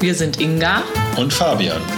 Wir sind Inga und Fabian.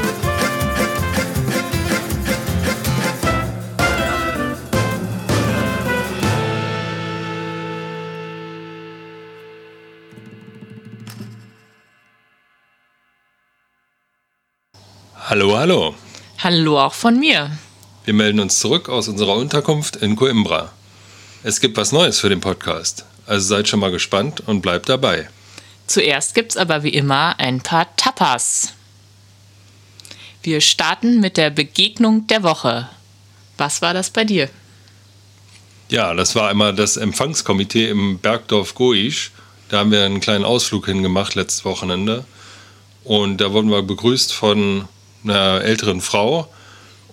Hallo, hallo. Hallo auch von mir. Wir melden uns zurück aus unserer Unterkunft in Coimbra. Es gibt was Neues für den Podcast, also seid schon mal gespannt und bleibt dabei. Zuerst gibt's aber wie immer ein paar Tapas. Wir starten mit der Begegnung der Woche. Was war das bei dir? Ja, das war einmal das Empfangskomitee im Bergdorf Goisch. Da haben wir einen kleinen Ausflug hingemacht letztes Wochenende. Und da wurden wir begrüßt von einer älteren Frau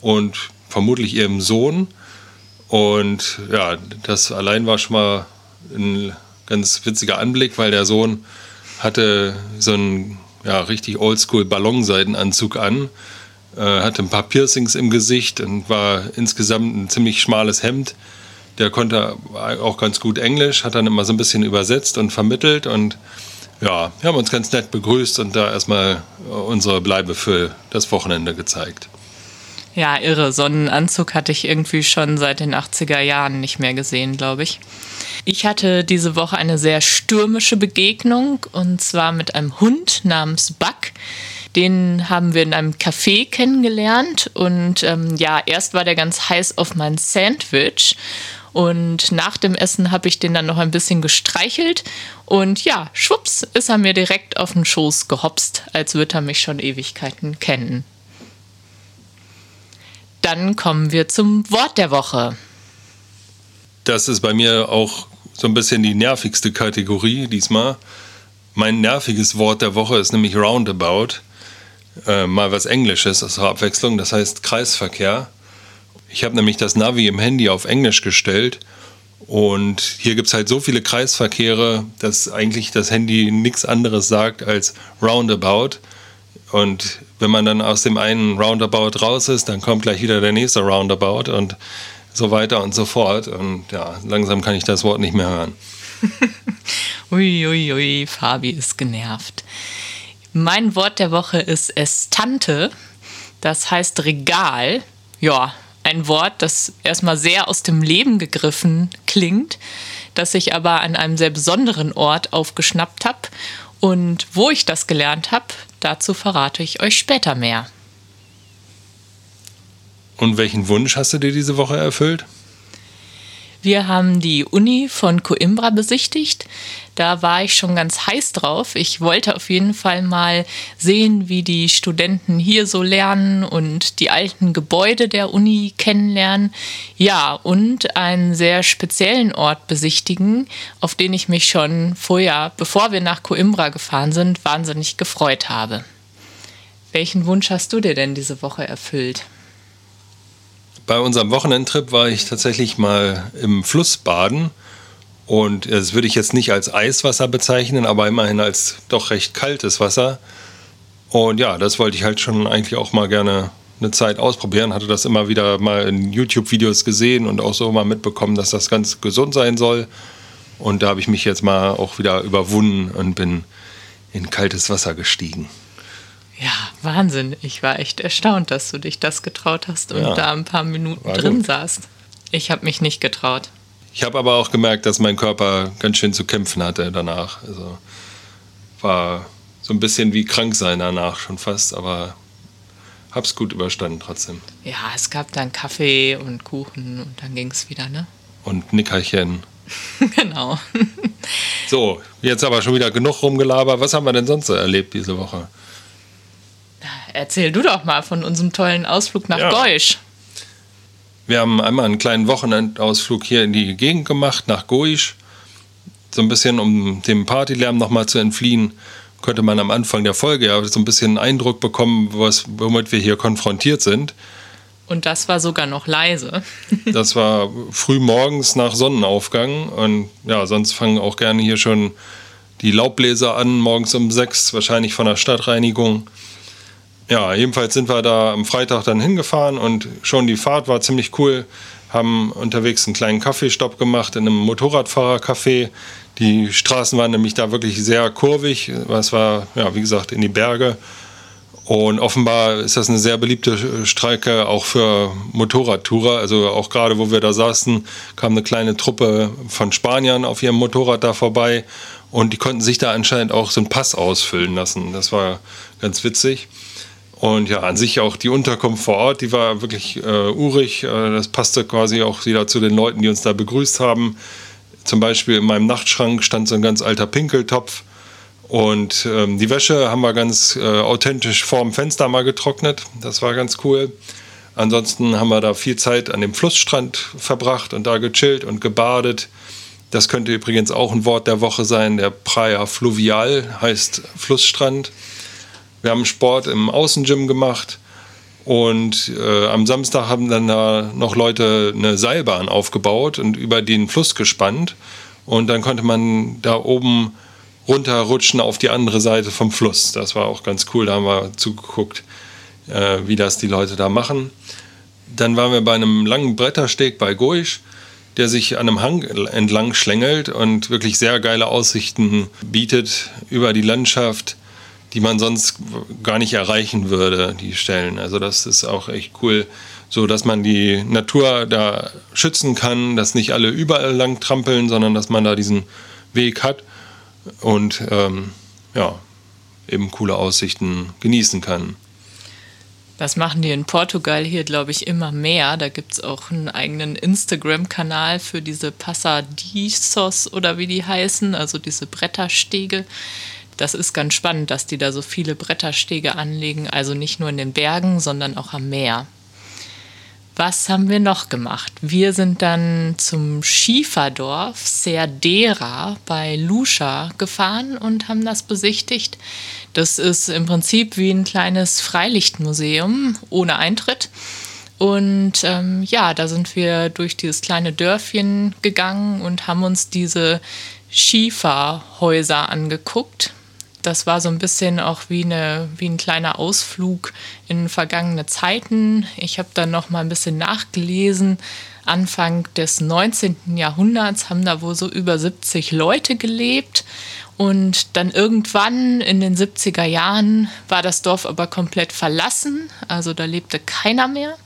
und vermutlich ihrem Sohn. Und ja, das allein war schon mal ein ganz witziger Anblick, weil der Sohn hatte so einen ja, richtig oldschool Ballonseidenanzug an, äh, hatte ein paar Piercings im Gesicht und war insgesamt ein ziemlich schmales Hemd. Der konnte auch ganz gut Englisch, hat dann immer so ein bisschen übersetzt und vermittelt und ja, wir haben uns ganz nett begrüßt und da erstmal unsere Bleibe für das Wochenende gezeigt. Ja, irre. Sonnenanzug hatte ich irgendwie schon seit den 80er Jahren nicht mehr gesehen, glaube ich. Ich hatte diese Woche eine sehr stürmische Begegnung und zwar mit einem Hund namens Buck. Den haben wir in einem Café kennengelernt und ähm, ja, erst war der ganz heiß auf mein Sandwich und nach dem Essen habe ich den dann noch ein bisschen gestreichelt. Und ja, schwupps, ist er mir direkt auf den Schoß gehopst, als würde er mich schon Ewigkeiten kennen. Dann kommen wir zum Wort der Woche. Das ist bei mir auch so ein bisschen die nervigste Kategorie diesmal. Mein nerviges Wort der Woche ist nämlich Roundabout. Äh, mal was Englisches zur Abwechslung, das heißt Kreisverkehr. Ich habe nämlich das Navi im Handy auf Englisch gestellt und hier gibt es halt so viele Kreisverkehre, dass eigentlich das Handy nichts anderes sagt als Roundabout. Und wenn man dann aus dem einen Roundabout raus ist, dann kommt gleich wieder der nächste Roundabout und so weiter und so fort. Und ja, langsam kann ich das Wort nicht mehr hören. Uiuiui, ui, Fabi ist genervt. Mein Wort der Woche ist Estante. Das heißt Regal. Ja, ein Wort, das erstmal sehr aus dem Leben gegriffen klingt, das ich aber an einem sehr besonderen Ort aufgeschnappt habe. Und wo ich das gelernt habe, dazu verrate ich euch später mehr. Und welchen Wunsch hast du dir diese Woche erfüllt? Wir haben die Uni von Coimbra besichtigt. Da war ich schon ganz heiß drauf. Ich wollte auf jeden Fall mal sehen, wie die Studenten hier so lernen und die alten Gebäude der Uni kennenlernen. Ja, und einen sehr speziellen Ort besichtigen, auf den ich mich schon vorher, bevor wir nach Coimbra gefahren sind, wahnsinnig gefreut habe. Welchen Wunsch hast du dir denn diese Woche erfüllt? Bei unserem Wochenendtrip war ich tatsächlich mal im Fluss baden. Und das würde ich jetzt nicht als Eiswasser bezeichnen, aber immerhin als doch recht kaltes Wasser. Und ja, das wollte ich halt schon eigentlich auch mal gerne eine Zeit ausprobieren. Hatte das immer wieder mal in YouTube-Videos gesehen und auch so mal mitbekommen, dass das ganz gesund sein soll. Und da habe ich mich jetzt mal auch wieder überwunden und bin in kaltes Wasser gestiegen. Ja, Wahnsinn. Ich war echt erstaunt, dass du dich das getraut hast und ja, da ein paar Minuten drin gut. saßt. Ich habe mich nicht getraut. Ich habe aber auch gemerkt, dass mein Körper ganz schön zu kämpfen hatte danach. Also war so ein bisschen wie krank sein danach schon fast, aber hab's gut überstanden trotzdem. Ja, es gab dann Kaffee und Kuchen und dann ging es wieder, ne? Und Nickerchen. genau. so, jetzt aber schon wieder genug rumgelabert. Was haben wir denn sonst so erlebt diese Woche? Erzähl du doch mal von unserem tollen Ausflug nach ja. Goisch. Wir haben einmal einen kleinen Wochenendausflug hier in die Gegend gemacht, nach Goisch. So ein bisschen, um dem Partylärm nochmal zu entfliehen, könnte man am Anfang der Folge ja so ein bisschen einen Eindruck bekommen, was, womit wir hier konfrontiert sind. Und das war sogar noch leise. das war früh morgens nach Sonnenaufgang. Und ja, sonst fangen auch gerne hier schon die Laubbläser an, morgens um sechs, wahrscheinlich von der Stadtreinigung. Ja, jedenfalls sind wir da am Freitag dann hingefahren und schon die Fahrt war ziemlich cool. Haben unterwegs einen kleinen Kaffeestopp gemacht in einem Motorradfahrercafé. Die Straßen waren nämlich da wirklich sehr kurvig. Es war, ja, wie gesagt, in die Berge. Und offenbar ist das eine sehr beliebte Strecke auch für Motorradtourer. Also auch gerade, wo wir da saßen, kam eine kleine Truppe von Spaniern auf ihrem Motorrad da vorbei. Und die konnten sich da anscheinend auch so einen Pass ausfüllen lassen. Das war ganz witzig. Und ja, an sich auch die Unterkunft vor Ort, die war wirklich äh, urig. Äh, das passte quasi auch wieder zu den Leuten, die uns da begrüßt haben. Zum Beispiel in meinem Nachtschrank stand so ein ganz alter Pinkeltopf und ähm, die Wäsche haben wir ganz äh, authentisch vorm Fenster mal getrocknet. Das war ganz cool. Ansonsten haben wir da viel Zeit an dem Flussstrand verbracht und da gechillt und gebadet. Das könnte übrigens auch ein Wort der Woche sein. Der Praia Fluvial heißt Flussstrand. Wir haben Sport im Außengym gemacht und äh, am Samstag haben dann da noch Leute eine Seilbahn aufgebaut und über den Fluss gespannt. Und dann konnte man da oben runterrutschen auf die andere Seite vom Fluss. Das war auch ganz cool, da haben wir zugeguckt, äh, wie das die Leute da machen. Dann waren wir bei einem langen Brettersteg bei Goisch, der sich an einem Hang entlang schlängelt und wirklich sehr geile Aussichten bietet über die Landschaft, die man sonst gar nicht erreichen würde, die Stellen. Also das ist auch echt cool, so dass man die Natur da schützen kann, dass nicht alle überall lang trampeln, sondern dass man da diesen Weg hat und ähm, ja, eben coole Aussichten genießen kann. Das machen die in Portugal hier, glaube ich, immer mehr. Da gibt es auch einen eigenen Instagram-Kanal für diese Passadizos oder wie die heißen, also diese Bretterstege. Das ist ganz spannend, dass die da so viele Bretterstege anlegen, also nicht nur in den Bergen, sondern auch am Meer. Was haben wir noch gemacht? Wir sind dann zum Schieferdorf Serdera bei Lusha gefahren und haben das besichtigt. Das ist im Prinzip wie ein kleines Freilichtmuseum ohne Eintritt. Und ähm, ja, da sind wir durch dieses kleine Dörfchen gegangen und haben uns diese Schieferhäuser angeguckt das war so ein bisschen auch wie, eine, wie ein kleiner Ausflug in vergangene Zeiten. Ich habe dann noch mal ein bisschen nachgelesen. Anfang des 19. Jahrhunderts haben da wohl so über 70 Leute gelebt. Und dann irgendwann in den 70er Jahren war das Dorf aber komplett verlassen. Also da lebte keiner mehr.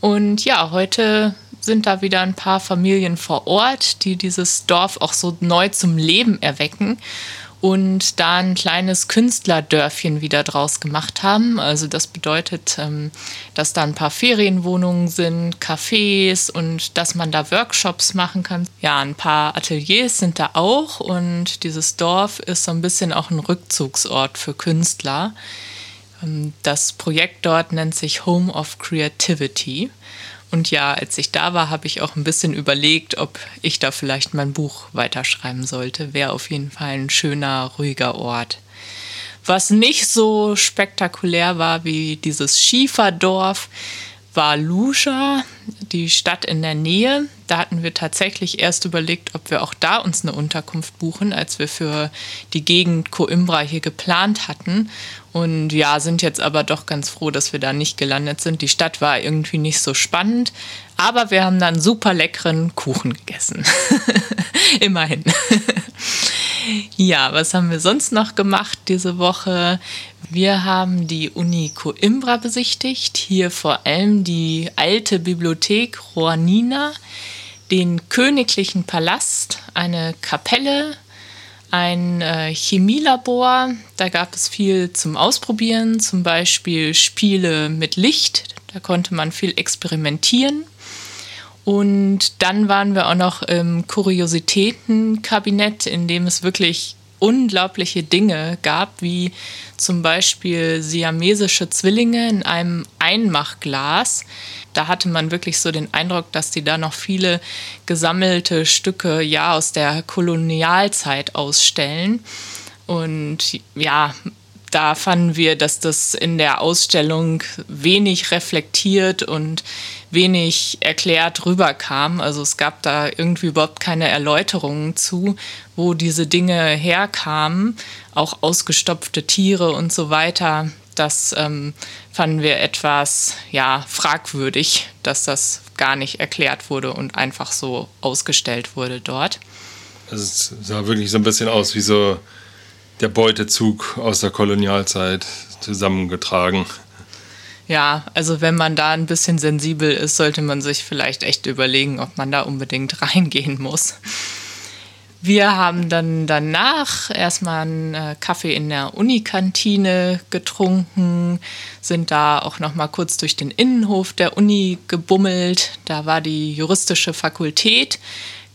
Und ja, heute sind da wieder ein paar Familien vor Ort, die dieses Dorf auch so neu zum Leben erwecken und da ein kleines Künstlerdörfchen wieder draus gemacht haben. Also das bedeutet, ähm, dass da ein paar Ferienwohnungen sind, Cafés und dass man da Workshops machen kann. Ja, ein paar Ateliers sind da auch und dieses Dorf ist so ein bisschen auch ein Rückzugsort für Künstler. Ähm, das Projekt dort nennt sich Home of Creativity. Und ja, als ich da war, habe ich auch ein bisschen überlegt, ob ich da vielleicht mein Buch weiterschreiben sollte. Wäre auf jeden Fall ein schöner, ruhiger Ort. Was nicht so spektakulär war wie dieses Schieferdorf, war Luja, die Stadt in der Nähe. Da hatten wir tatsächlich erst überlegt, ob wir auch da uns eine Unterkunft buchen, als wir für die Gegend Coimbra hier geplant hatten. Und ja, sind jetzt aber doch ganz froh, dass wir da nicht gelandet sind. Die Stadt war irgendwie nicht so spannend, aber wir haben dann super leckeren Kuchen gegessen. Immerhin. Ja, was haben wir sonst noch gemacht diese Woche? Wir haben die Uni Coimbra besichtigt, hier vor allem die alte Bibliothek Juanina, den königlichen Palast, eine Kapelle, ein äh, Chemielabor. Da gab es viel zum Ausprobieren, zum Beispiel Spiele mit Licht. Da konnte man viel experimentieren. Und dann waren wir auch noch im Kuriositätenkabinett, in dem es wirklich unglaubliche Dinge gab, wie zum Beispiel siamesische Zwillinge in einem Einmachglas. Da hatte man wirklich so den Eindruck, dass die da noch viele gesammelte Stücke ja aus der Kolonialzeit ausstellen. Und ja, da fanden wir, dass das in der Ausstellung wenig reflektiert und wenig erklärt rüberkam. Also es gab da irgendwie überhaupt keine Erläuterungen zu, wo diese Dinge herkamen, auch ausgestopfte Tiere und so weiter. Das ähm, fanden wir etwas ja, fragwürdig, dass das gar nicht erklärt wurde und einfach so ausgestellt wurde dort. Also es sah wirklich so ein bisschen aus wie so der Beutezug aus der Kolonialzeit zusammengetragen. Ja, also wenn man da ein bisschen sensibel ist, sollte man sich vielleicht echt überlegen, ob man da unbedingt reingehen muss. Wir haben dann danach erstmal einen äh, Kaffee in der Unikantine getrunken, sind da auch noch mal kurz durch den Innenhof der Uni gebummelt. Da war die juristische Fakultät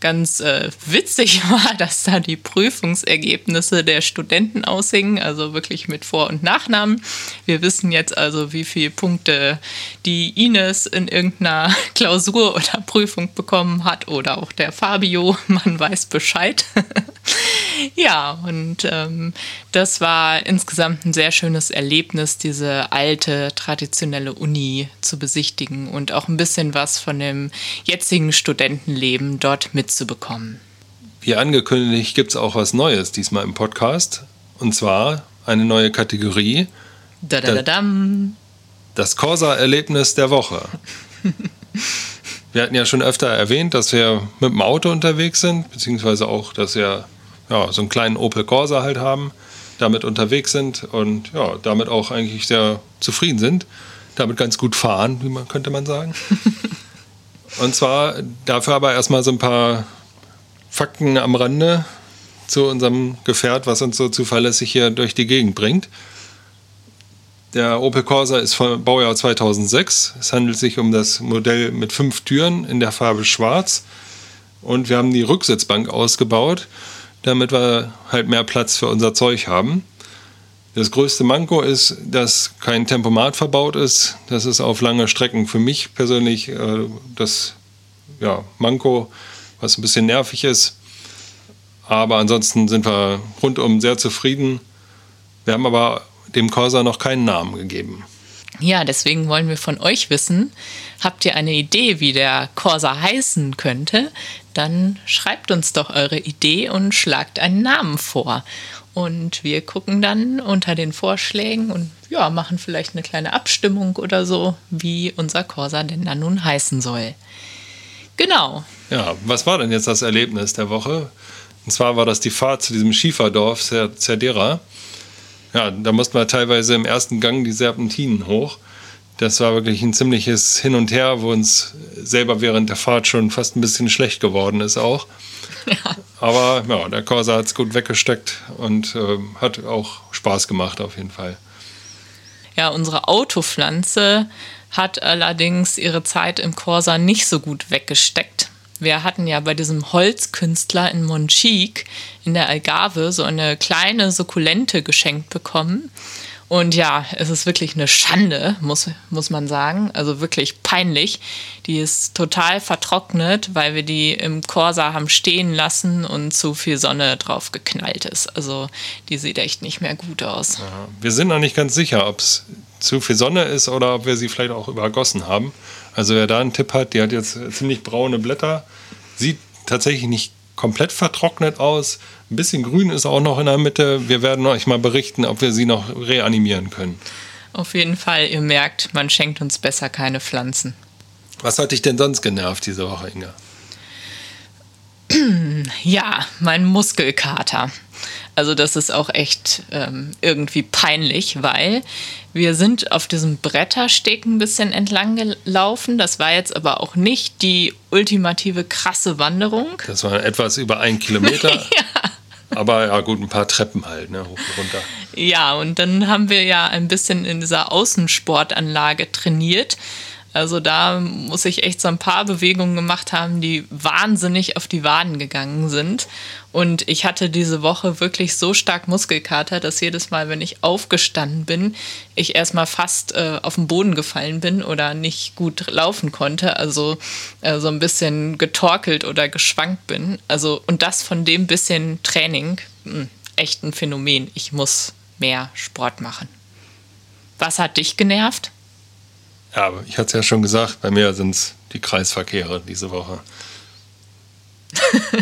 ganz äh, witzig war, dass da die Prüfungsergebnisse der Studenten aushingen, also wirklich mit Vor- und Nachnamen. Wir wissen jetzt also, wie viele Punkte die Ines in irgendeiner Klausur oder Prüfung bekommen hat oder auch der Fabio, man weiß Bescheid. Ja, und ähm, das war insgesamt ein sehr schönes Erlebnis, diese alte, traditionelle Uni zu besichtigen und auch ein bisschen was von dem jetzigen Studentenleben dort mitzubekommen. Wie angekündigt gibt es auch was Neues diesmal im Podcast. Und zwar eine neue Kategorie. Da -da -da das Corsa-Erlebnis der Woche. wir hatten ja schon öfter erwähnt, dass wir mit dem Auto unterwegs sind, beziehungsweise auch, dass wir ja, so einen kleinen Opel Corsa halt haben, damit unterwegs sind und ja, damit auch eigentlich sehr zufrieden sind, damit ganz gut fahren, wie man könnte man sagen. und zwar dafür aber erstmal so ein paar Fakten am Rande zu unserem Gefährt, was uns so zuverlässig hier durch die Gegend bringt. Der Opel Corsa ist vom Baujahr 2006. Es handelt sich um das Modell mit fünf Türen in der Farbe Schwarz. Und wir haben die Rücksitzbank ausgebaut damit wir halt mehr Platz für unser Zeug haben. Das größte Manko ist, dass kein Tempomat verbaut ist. Das ist auf lange Strecken für mich persönlich äh, das ja, Manko, was ein bisschen nervig ist. Aber ansonsten sind wir rundum sehr zufrieden. Wir haben aber dem Corsa noch keinen Namen gegeben. Ja, deswegen wollen wir von euch wissen, habt ihr eine Idee, wie der Corsa heißen könnte? Dann schreibt uns doch eure Idee und schlagt einen Namen vor. Und wir gucken dann unter den Vorschlägen und ja, machen vielleicht eine kleine Abstimmung oder so, wie unser Corsa denn dann nun heißen soll. Genau. Ja, was war denn jetzt das Erlebnis der Woche? Und zwar war das die Fahrt zu diesem Schieferdorf Cerdera ja, da mussten wir teilweise im ersten Gang die Serpentinen hoch. Das war wirklich ein ziemliches Hin und Her, wo uns selber während der Fahrt schon fast ein bisschen schlecht geworden ist auch. Ja. Aber ja, der Corsa hat es gut weggesteckt und äh, hat auch Spaß gemacht auf jeden Fall. Ja, unsere Autopflanze hat allerdings ihre Zeit im Corsa nicht so gut weggesteckt. Wir hatten ja bei diesem Holzkünstler in Monchique in der Algarve so eine kleine Sukkulente geschenkt bekommen. Und ja, es ist wirklich eine Schande, muss, muss man sagen. Also wirklich peinlich. Die ist total vertrocknet, weil wir die im Corsa haben stehen lassen und zu viel Sonne drauf geknallt ist. Also die sieht echt nicht mehr gut aus. Ja, wir sind noch nicht ganz sicher, ob es zu viel Sonne ist oder ob wir sie vielleicht auch übergossen haben. Also wer da einen Tipp hat, die hat jetzt ziemlich braune Blätter, sieht tatsächlich nicht komplett vertrocknet aus. Ein bisschen grün ist auch noch in der Mitte. Wir werden euch mal berichten, ob wir sie noch reanimieren können. Auf jeden Fall, ihr merkt, man schenkt uns besser keine Pflanzen. Was hat dich denn sonst genervt diese Woche, Inga? Ja, mein Muskelkater. Also das ist auch echt ähm, irgendwie peinlich, weil wir sind auf diesem Brettersteg ein bisschen entlang gelaufen. Das war jetzt aber auch nicht die ultimative krasse Wanderung. Das war etwas über ein Kilometer. ja. Aber ja, gut, ein paar Treppen halt, ne, hoch und runter. Ja, und dann haben wir ja ein bisschen in dieser Außensportanlage trainiert. Also da muss ich echt so ein paar Bewegungen gemacht haben, die wahnsinnig auf die Waden gegangen sind. Und ich hatte diese Woche wirklich so stark Muskelkater, dass jedes Mal, wenn ich aufgestanden bin, ich erstmal fast äh, auf den Boden gefallen bin oder nicht gut laufen konnte. Also äh, so ein bisschen getorkelt oder geschwankt bin. Also und das von dem bisschen Training. Mh, hm, echt ein Phänomen. Ich muss mehr Sport machen. Was hat dich genervt? Ja, ich hatte es ja schon gesagt, bei mir sind es die Kreisverkehre diese Woche.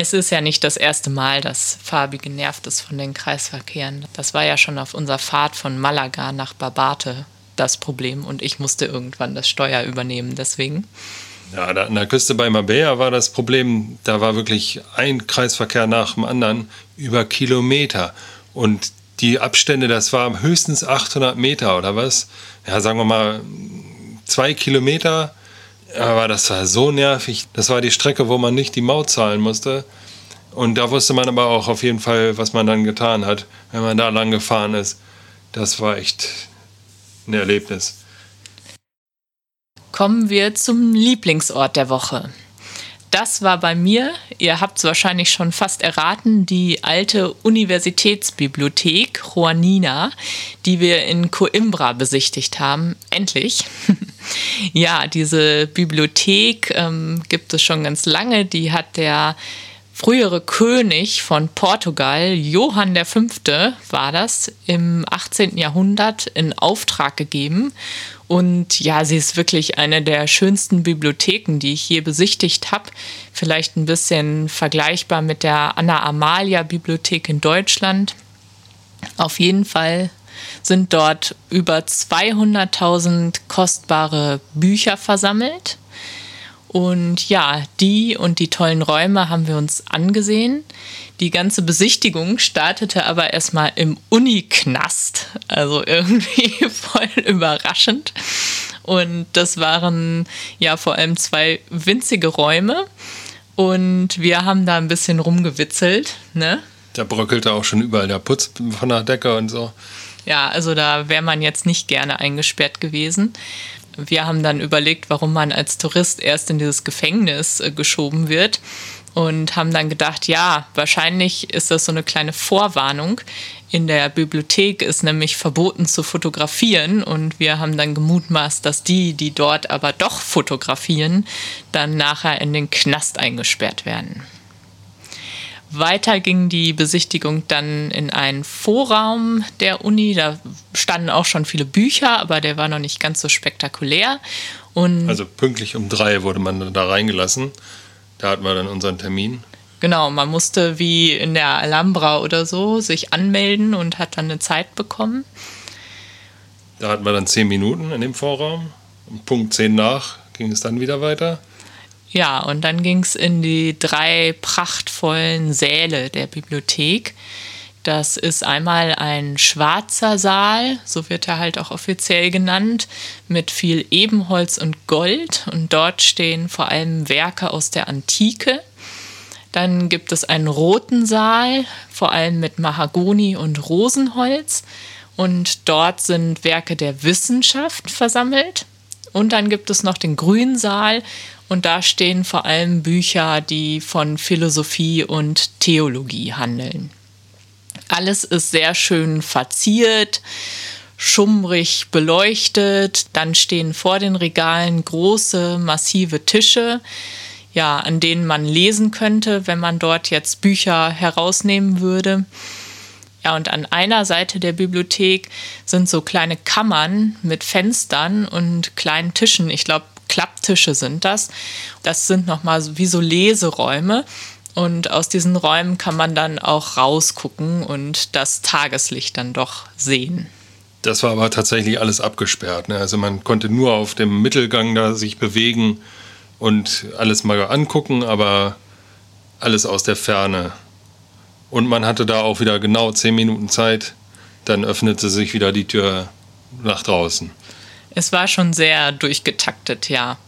Es ist ja nicht das erste Mal, dass Fabi genervt ist von den Kreisverkehren. Das war ja schon auf unserer Fahrt von Malaga nach Barbate das Problem und ich musste irgendwann das Steuer übernehmen, deswegen. Ja, da an der Küste bei Mabea war das Problem, da war wirklich ein Kreisverkehr nach dem anderen über Kilometer und die Abstände, das war höchstens 800 Meter oder was? Ja, sagen wir mal zwei Kilometer aber das war so nervig. Das war die Strecke, wo man nicht die Maut zahlen musste. Und da wusste man aber auch auf jeden Fall, was man dann getan hat, wenn man da lang gefahren ist. Das war echt ein Erlebnis. Kommen wir zum Lieblingsort der Woche. Das war bei mir, ihr habt es wahrscheinlich schon fast erraten, die alte Universitätsbibliothek Juanina, die wir in Coimbra besichtigt haben. Endlich. ja, diese Bibliothek ähm, gibt es schon ganz lange. Die hat der frühere König von Portugal, Johann V. war das, im 18. Jahrhundert in Auftrag gegeben. Und ja, sie ist wirklich eine der schönsten Bibliotheken, die ich je besichtigt habe. Vielleicht ein bisschen vergleichbar mit der Anna Amalia Bibliothek in Deutschland. Auf jeden Fall sind dort über 200.000 kostbare Bücher versammelt. Und ja, die und die tollen Räume haben wir uns angesehen. Die ganze Besichtigung startete aber erstmal im Uniknast, also irgendwie voll überraschend. Und das waren ja vor allem zwei winzige Räume. Und wir haben da ein bisschen rumgewitzelt, ne? Da bröckelte auch schon überall der Putz von der Decke und so. Ja, also da wäre man jetzt nicht gerne eingesperrt gewesen wir haben dann überlegt, warum man als Tourist erst in dieses Gefängnis äh, geschoben wird und haben dann gedacht, ja, wahrscheinlich ist das so eine kleine Vorwarnung. In der Bibliothek ist nämlich verboten zu fotografieren und wir haben dann gemutmaßt, dass die, die dort aber doch fotografieren, dann nachher in den Knast eingesperrt werden. Weiter ging die Besichtigung dann in einen Vorraum der Uni. Da standen auch schon viele Bücher, aber der war noch nicht ganz so spektakulär. Und also pünktlich um drei wurde man da reingelassen. Da hatten wir dann unseren Termin. Genau, man musste wie in der Alhambra oder so sich anmelden und hat dann eine Zeit bekommen. Da hatten wir dann zehn Minuten in dem Vorraum. Um Punkt zehn nach ging es dann wieder weiter. Ja, und dann ging es in die drei prachtvollen Säle der Bibliothek. Das ist einmal ein schwarzer Saal, so wird er halt auch offiziell genannt, mit viel Ebenholz und Gold. Und dort stehen vor allem Werke aus der Antike. Dann gibt es einen roten Saal, vor allem mit Mahagoni und Rosenholz. Und dort sind Werke der Wissenschaft versammelt. Und dann gibt es noch den grünen Saal und da stehen vor allem Bücher, die von Philosophie und Theologie handeln. Alles ist sehr schön verziert, schummrig beleuchtet. Dann stehen vor den Regalen große, massive Tische, ja, an denen man lesen könnte, wenn man dort jetzt Bücher herausnehmen würde. Ja, und an einer Seite der Bibliothek sind so kleine Kammern mit Fenstern und kleinen Tischen. Ich glaube, Klapptische sind das. Das sind nochmal wie so Leseräume. Und aus diesen Räumen kann man dann auch rausgucken und das Tageslicht dann doch sehen. Das war aber tatsächlich alles abgesperrt. Ne? Also man konnte nur auf dem Mittelgang da sich bewegen und alles mal angucken, aber alles aus der Ferne. Und man hatte da auch wieder genau zehn Minuten Zeit. Dann öffnete sich wieder die Tür nach draußen. Es war schon sehr durchgetaktet, ja.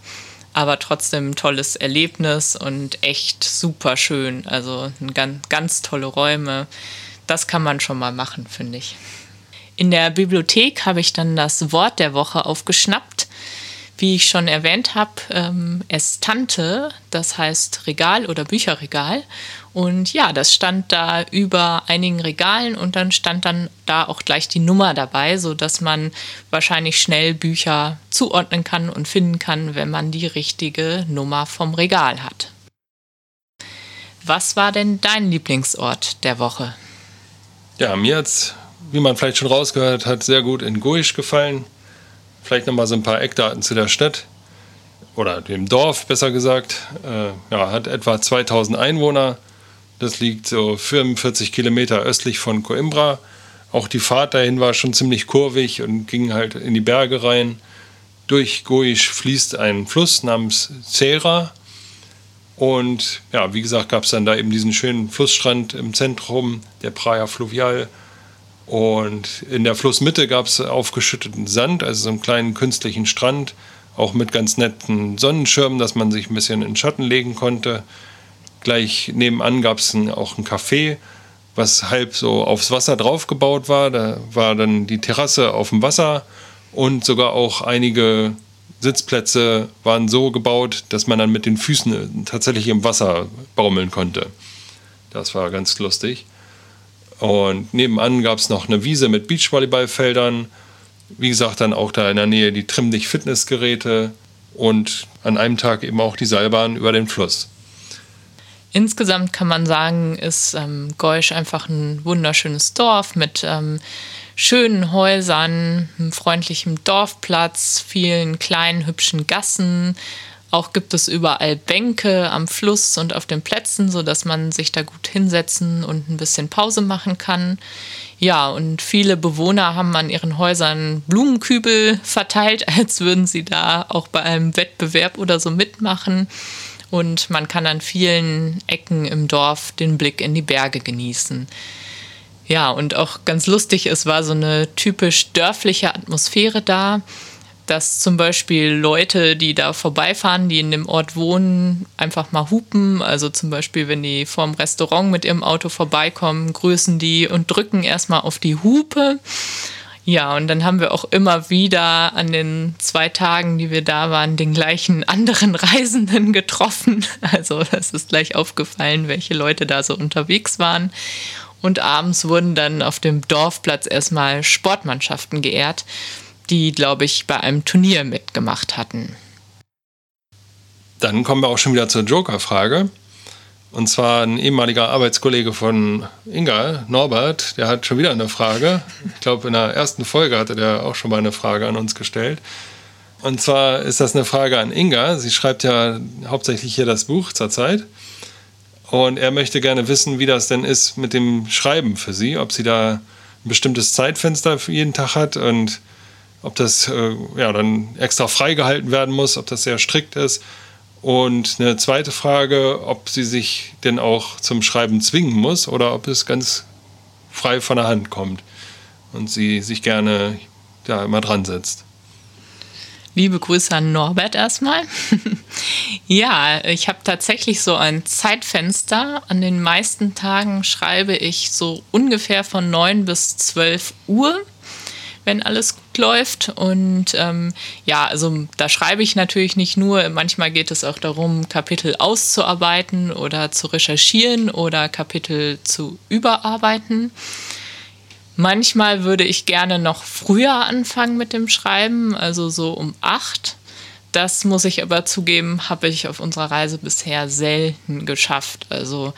Aber trotzdem ein tolles Erlebnis und echt super schön. Also ganz, ganz tolle Räume. Das kann man schon mal machen, finde ich. In der Bibliothek habe ich dann das Wort der Woche aufgeschnappt. Wie ich schon erwähnt habe, ähm, Estante, das heißt Regal oder Bücherregal. Und ja, das stand da über einigen Regalen und dann stand dann da auch gleich die Nummer dabei, sodass man wahrscheinlich schnell Bücher zuordnen kann und finden kann, wenn man die richtige Nummer vom Regal hat. Was war denn dein Lieblingsort der Woche? Ja, mir hat es, wie man vielleicht schon rausgehört hat, sehr gut in Goisch gefallen. Vielleicht nochmal so ein paar Eckdaten zu der Stadt oder dem Dorf, besser gesagt. Äh, ja, hat etwa 2000 Einwohner. Das liegt so 45 Kilometer östlich von Coimbra. Auch die Fahrt dahin war schon ziemlich kurvig und ging halt in die Berge rein. Durch Goisch fließt ein Fluss namens Cera. Und ja, wie gesagt, gab es dann da eben diesen schönen Flussstrand im Zentrum, der Praia Fluvial. Und in der Flussmitte gab es aufgeschütteten Sand, also so einen kleinen künstlichen Strand, auch mit ganz netten Sonnenschirmen, dass man sich ein bisschen in Schatten legen konnte. Gleich nebenan gab es auch ein Café, was halb so aufs Wasser draufgebaut war. Da war dann die Terrasse auf dem Wasser und sogar auch einige Sitzplätze waren so gebaut, dass man dann mit den Füßen tatsächlich im Wasser baumeln konnte. Das war ganz lustig. Und nebenan gab es noch eine Wiese mit Beachvolleyballfeldern. Wie gesagt, dann auch da in der Nähe die Trimm-Dich Fitnessgeräte und an einem Tag eben auch die Seilbahn über den Fluss. Insgesamt kann man sagen, ist ähm, Geusch einfach ein wunderschönes Dorf mit ähm, schönen Häusern, einem freundlichen Dorfplatz, vielen kleinen hübschen Gassen, auch gibt es überall Bänke am Fluss und auf den Plätzen, sodass man sich da gut hinsetzen und ein bisschen Pause machen kann. Ja, und viele Bewohner haben an ihren Häusern Blumenkübel verteilt, als würden sie da auch bei einem Wettbewerb oder so mitmachen. Und man kann an vielen Ecken im Dorf den Blick in die Berge genießen. Ja, und auch ganz lustig, es war so eine typisch dörfliche Atmosphäre da dass zum Beispiel Leute, die da vorbeifahren, die in dem Ort wohnen, einfach mal hupen. Also zum Beispiel, wenn die vorm Restaurant mit ihrem Auto vorbeikommen, grüßen die und drücken erstmal auf die Hupe. Ja, und dann haben wir auch immer wieder an den zwei Tagen, die wir da waren, den gleichen anderen Reisenden getroffen. Also das ist gleich aufgefallen, welche Leute da so unterwegs waren. Und abends wurden dann auf dem Dorfplatz erstmal Sportmannschaften geehrt die, glaube ich, bei einem Turnier mitgemacht hatten. Dann kommen wir auch schon wieder zur Joker-Frage. Und zwar ein ehemaliger Arbeitskollege von Inga, Norbert, der hat schon wieder eine Frage. Ich glaube, in der ersten Folge hatte der auch schon mal eine Frage an uns gestellt. Und zwar ist das eine Frage an Inga. Sie schreibt ja hauptsächlich hier das Buch zurzeit. Und er möchte gerne wissen, wie das denn ist mit dem Schreiben für sie. Ob sie da ein bestimmtes Zeitfenster für jeden Tag hat und ob das äh, ja, dann extra freigehalten werden muss, ob das sehr strikt ist. Und eine zweite Frage, ob sie sich denn auch zum Schreiben zwingen muss oder ob es ganz frei von der Hand kommt und sie sich gerne da immer dran setzt. Liebe Grüße an Norbert erstmal. ja, ich habe tatsächlich so ein Zeitfenster. An den meisten Tagen schreibe ich so ungefähr von 9 bis 12 Uhr wenn alles gut läuft. Und ähm, ja, also da schreibe ich natürlich nicht nur, manchmal geht es auch darum, Kapitel auszuarbeiten oder zu recherchieren oder Kapitel zu überarbeiten. Manchmal würde ich gerne noch früher anfangen mit dem Schreiben, also so um acht. Das muss ich aber zugeben, habe ich auf unserer Reise bisher selten geschafft. Also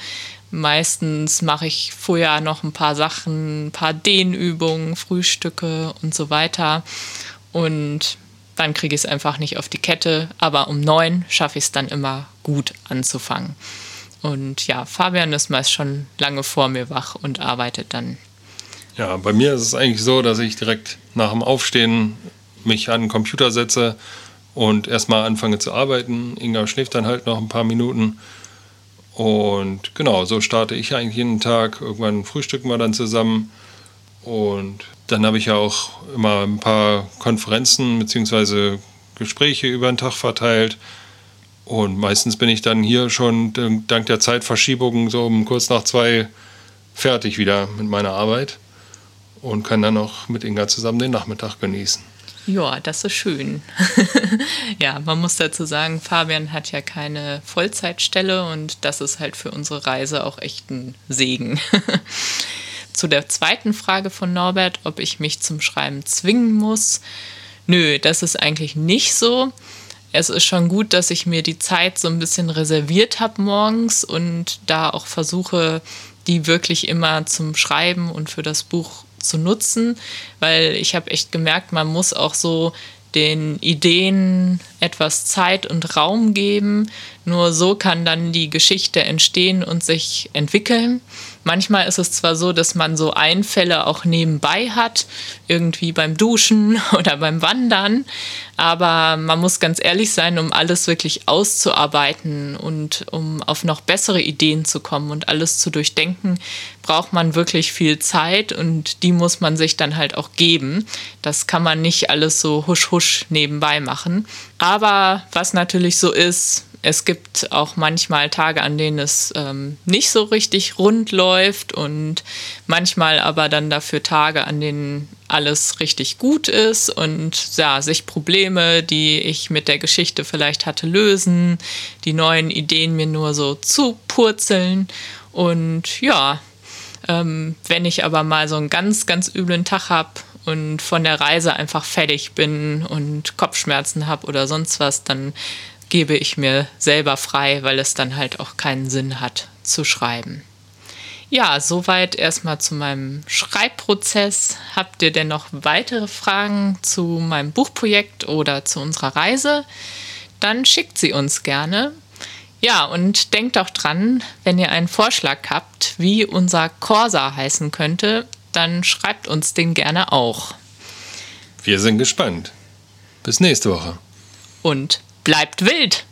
Meistens mache ich vorher noch ein paar Sachen, ein paar Dehnübungen, Frühstücke und so weiter. Und dann kriege ich es einfach nicht auf die Kette. Aber um neun schaffe ich es dann immer gut anzufangen. Und ja, Fabian ist meist schon lange vor mir wach und arbeitet dann. Ja, bei mir ist es eigentlich so, dass ich direkt nach dem Aufstehen mich an den Computer setze und erstmal anfange zu arbeiten. Inga schläft dann halt noch ein paar Minuten und genau, so starte ich eigentlich jeden Tag. Irgendwann frühstücken wir dann zusammen. Und dann habe ich ja auch immer ein paar Konferenzen bzw. Gespräche über den Tag verteilt. Und meistens bin ich dann hier schon dank der Zeitverschiebung so um kurz nach zwei fertig wieder mit meiner Arbeit. und kann dann auch mit Inga zusammen den Nachmittag genießen. Ja, das ist schön. ja, man muss dazu sagen, Fabian hat ja keine Vollzeitstelle und das ist halt für unsere Reise auch echt ein Segen. Zu der zweiten Frage von Norbert, ob ich mich zum Schreiben zwingen muss. Nö, das ist eigentlich nicht so. Es ist schon gut, dass ich mir die Zeit so ein bisschen reserviert habe morgens und da auch versuche, die wirklich immer zum Schreiben und für das Buch zu nutzen, weil ich habe echt gemerkt, man muss auch so den Ideen etwas Zeit und Raum geben. Nur so kann dann die Geschichte entstehen und sich entwickeln. Manchmal ist es zwar so, dass man so Einfälle auch nebenbei hat, irgendwie beim Duschen oder beim Wandern, aber man muss ganz ehrlich sein, um alles wirklich auszuarbeiten und um auf noch bessere Ideen zu kommen und alles zu durchdenken, braucht man wirklich viel Zeit und die muss man sich dann halt auch geben. Das kann man nicht alles so husch husch nebenbei machen. Aber was natürlich so ist, es gibt auch manchmal Tage, an denen es ähm, nicht so richtig rund läuft und manchmal aber dann dafür Tage, an denen alles richtig gut ist und ja, sich Probleme, die ich mit der Geschichte vielleicht hatte, lösen, die neuen Ideen mir nur so zupurzeln und ja, ähm, wenn ich aber mal so einen ganz, ganz üblen Tag habe und von der Reise einfach fertig bin und Kopfschmerzen habe oder sonst was, dann gebe ich mir selber frei, weil es dann halt auch keinen Sinn hat zu schreiben. Ja, soweit erstmal zu meinem Schreibprozess. Habt ihr denn noch weitere Fragen zu meinem Buchprojekt oder zu unserer Reise? Dann schickt sie uns gerne. Ja, und denkt auch dran, wenn ihr einen Vorschlag habt, wie unser Corsa heißen könnte, dann schreibt uns den gerne auch. Wir sind gespannt. Bis nächste Woche. Und bleibt wild!